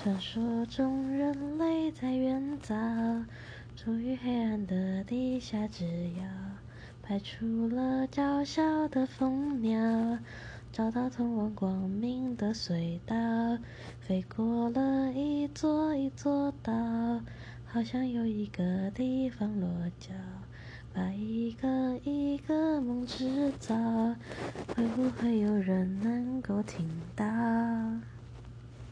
传说中人类在远早，处于黑暗的地下之遥，派出了娇小的蜂鸟，找到通往光明的隧道，飞过了一座一座岛，好像有一个地方落脚。把一个一个梦制造，会不会有人能够听到？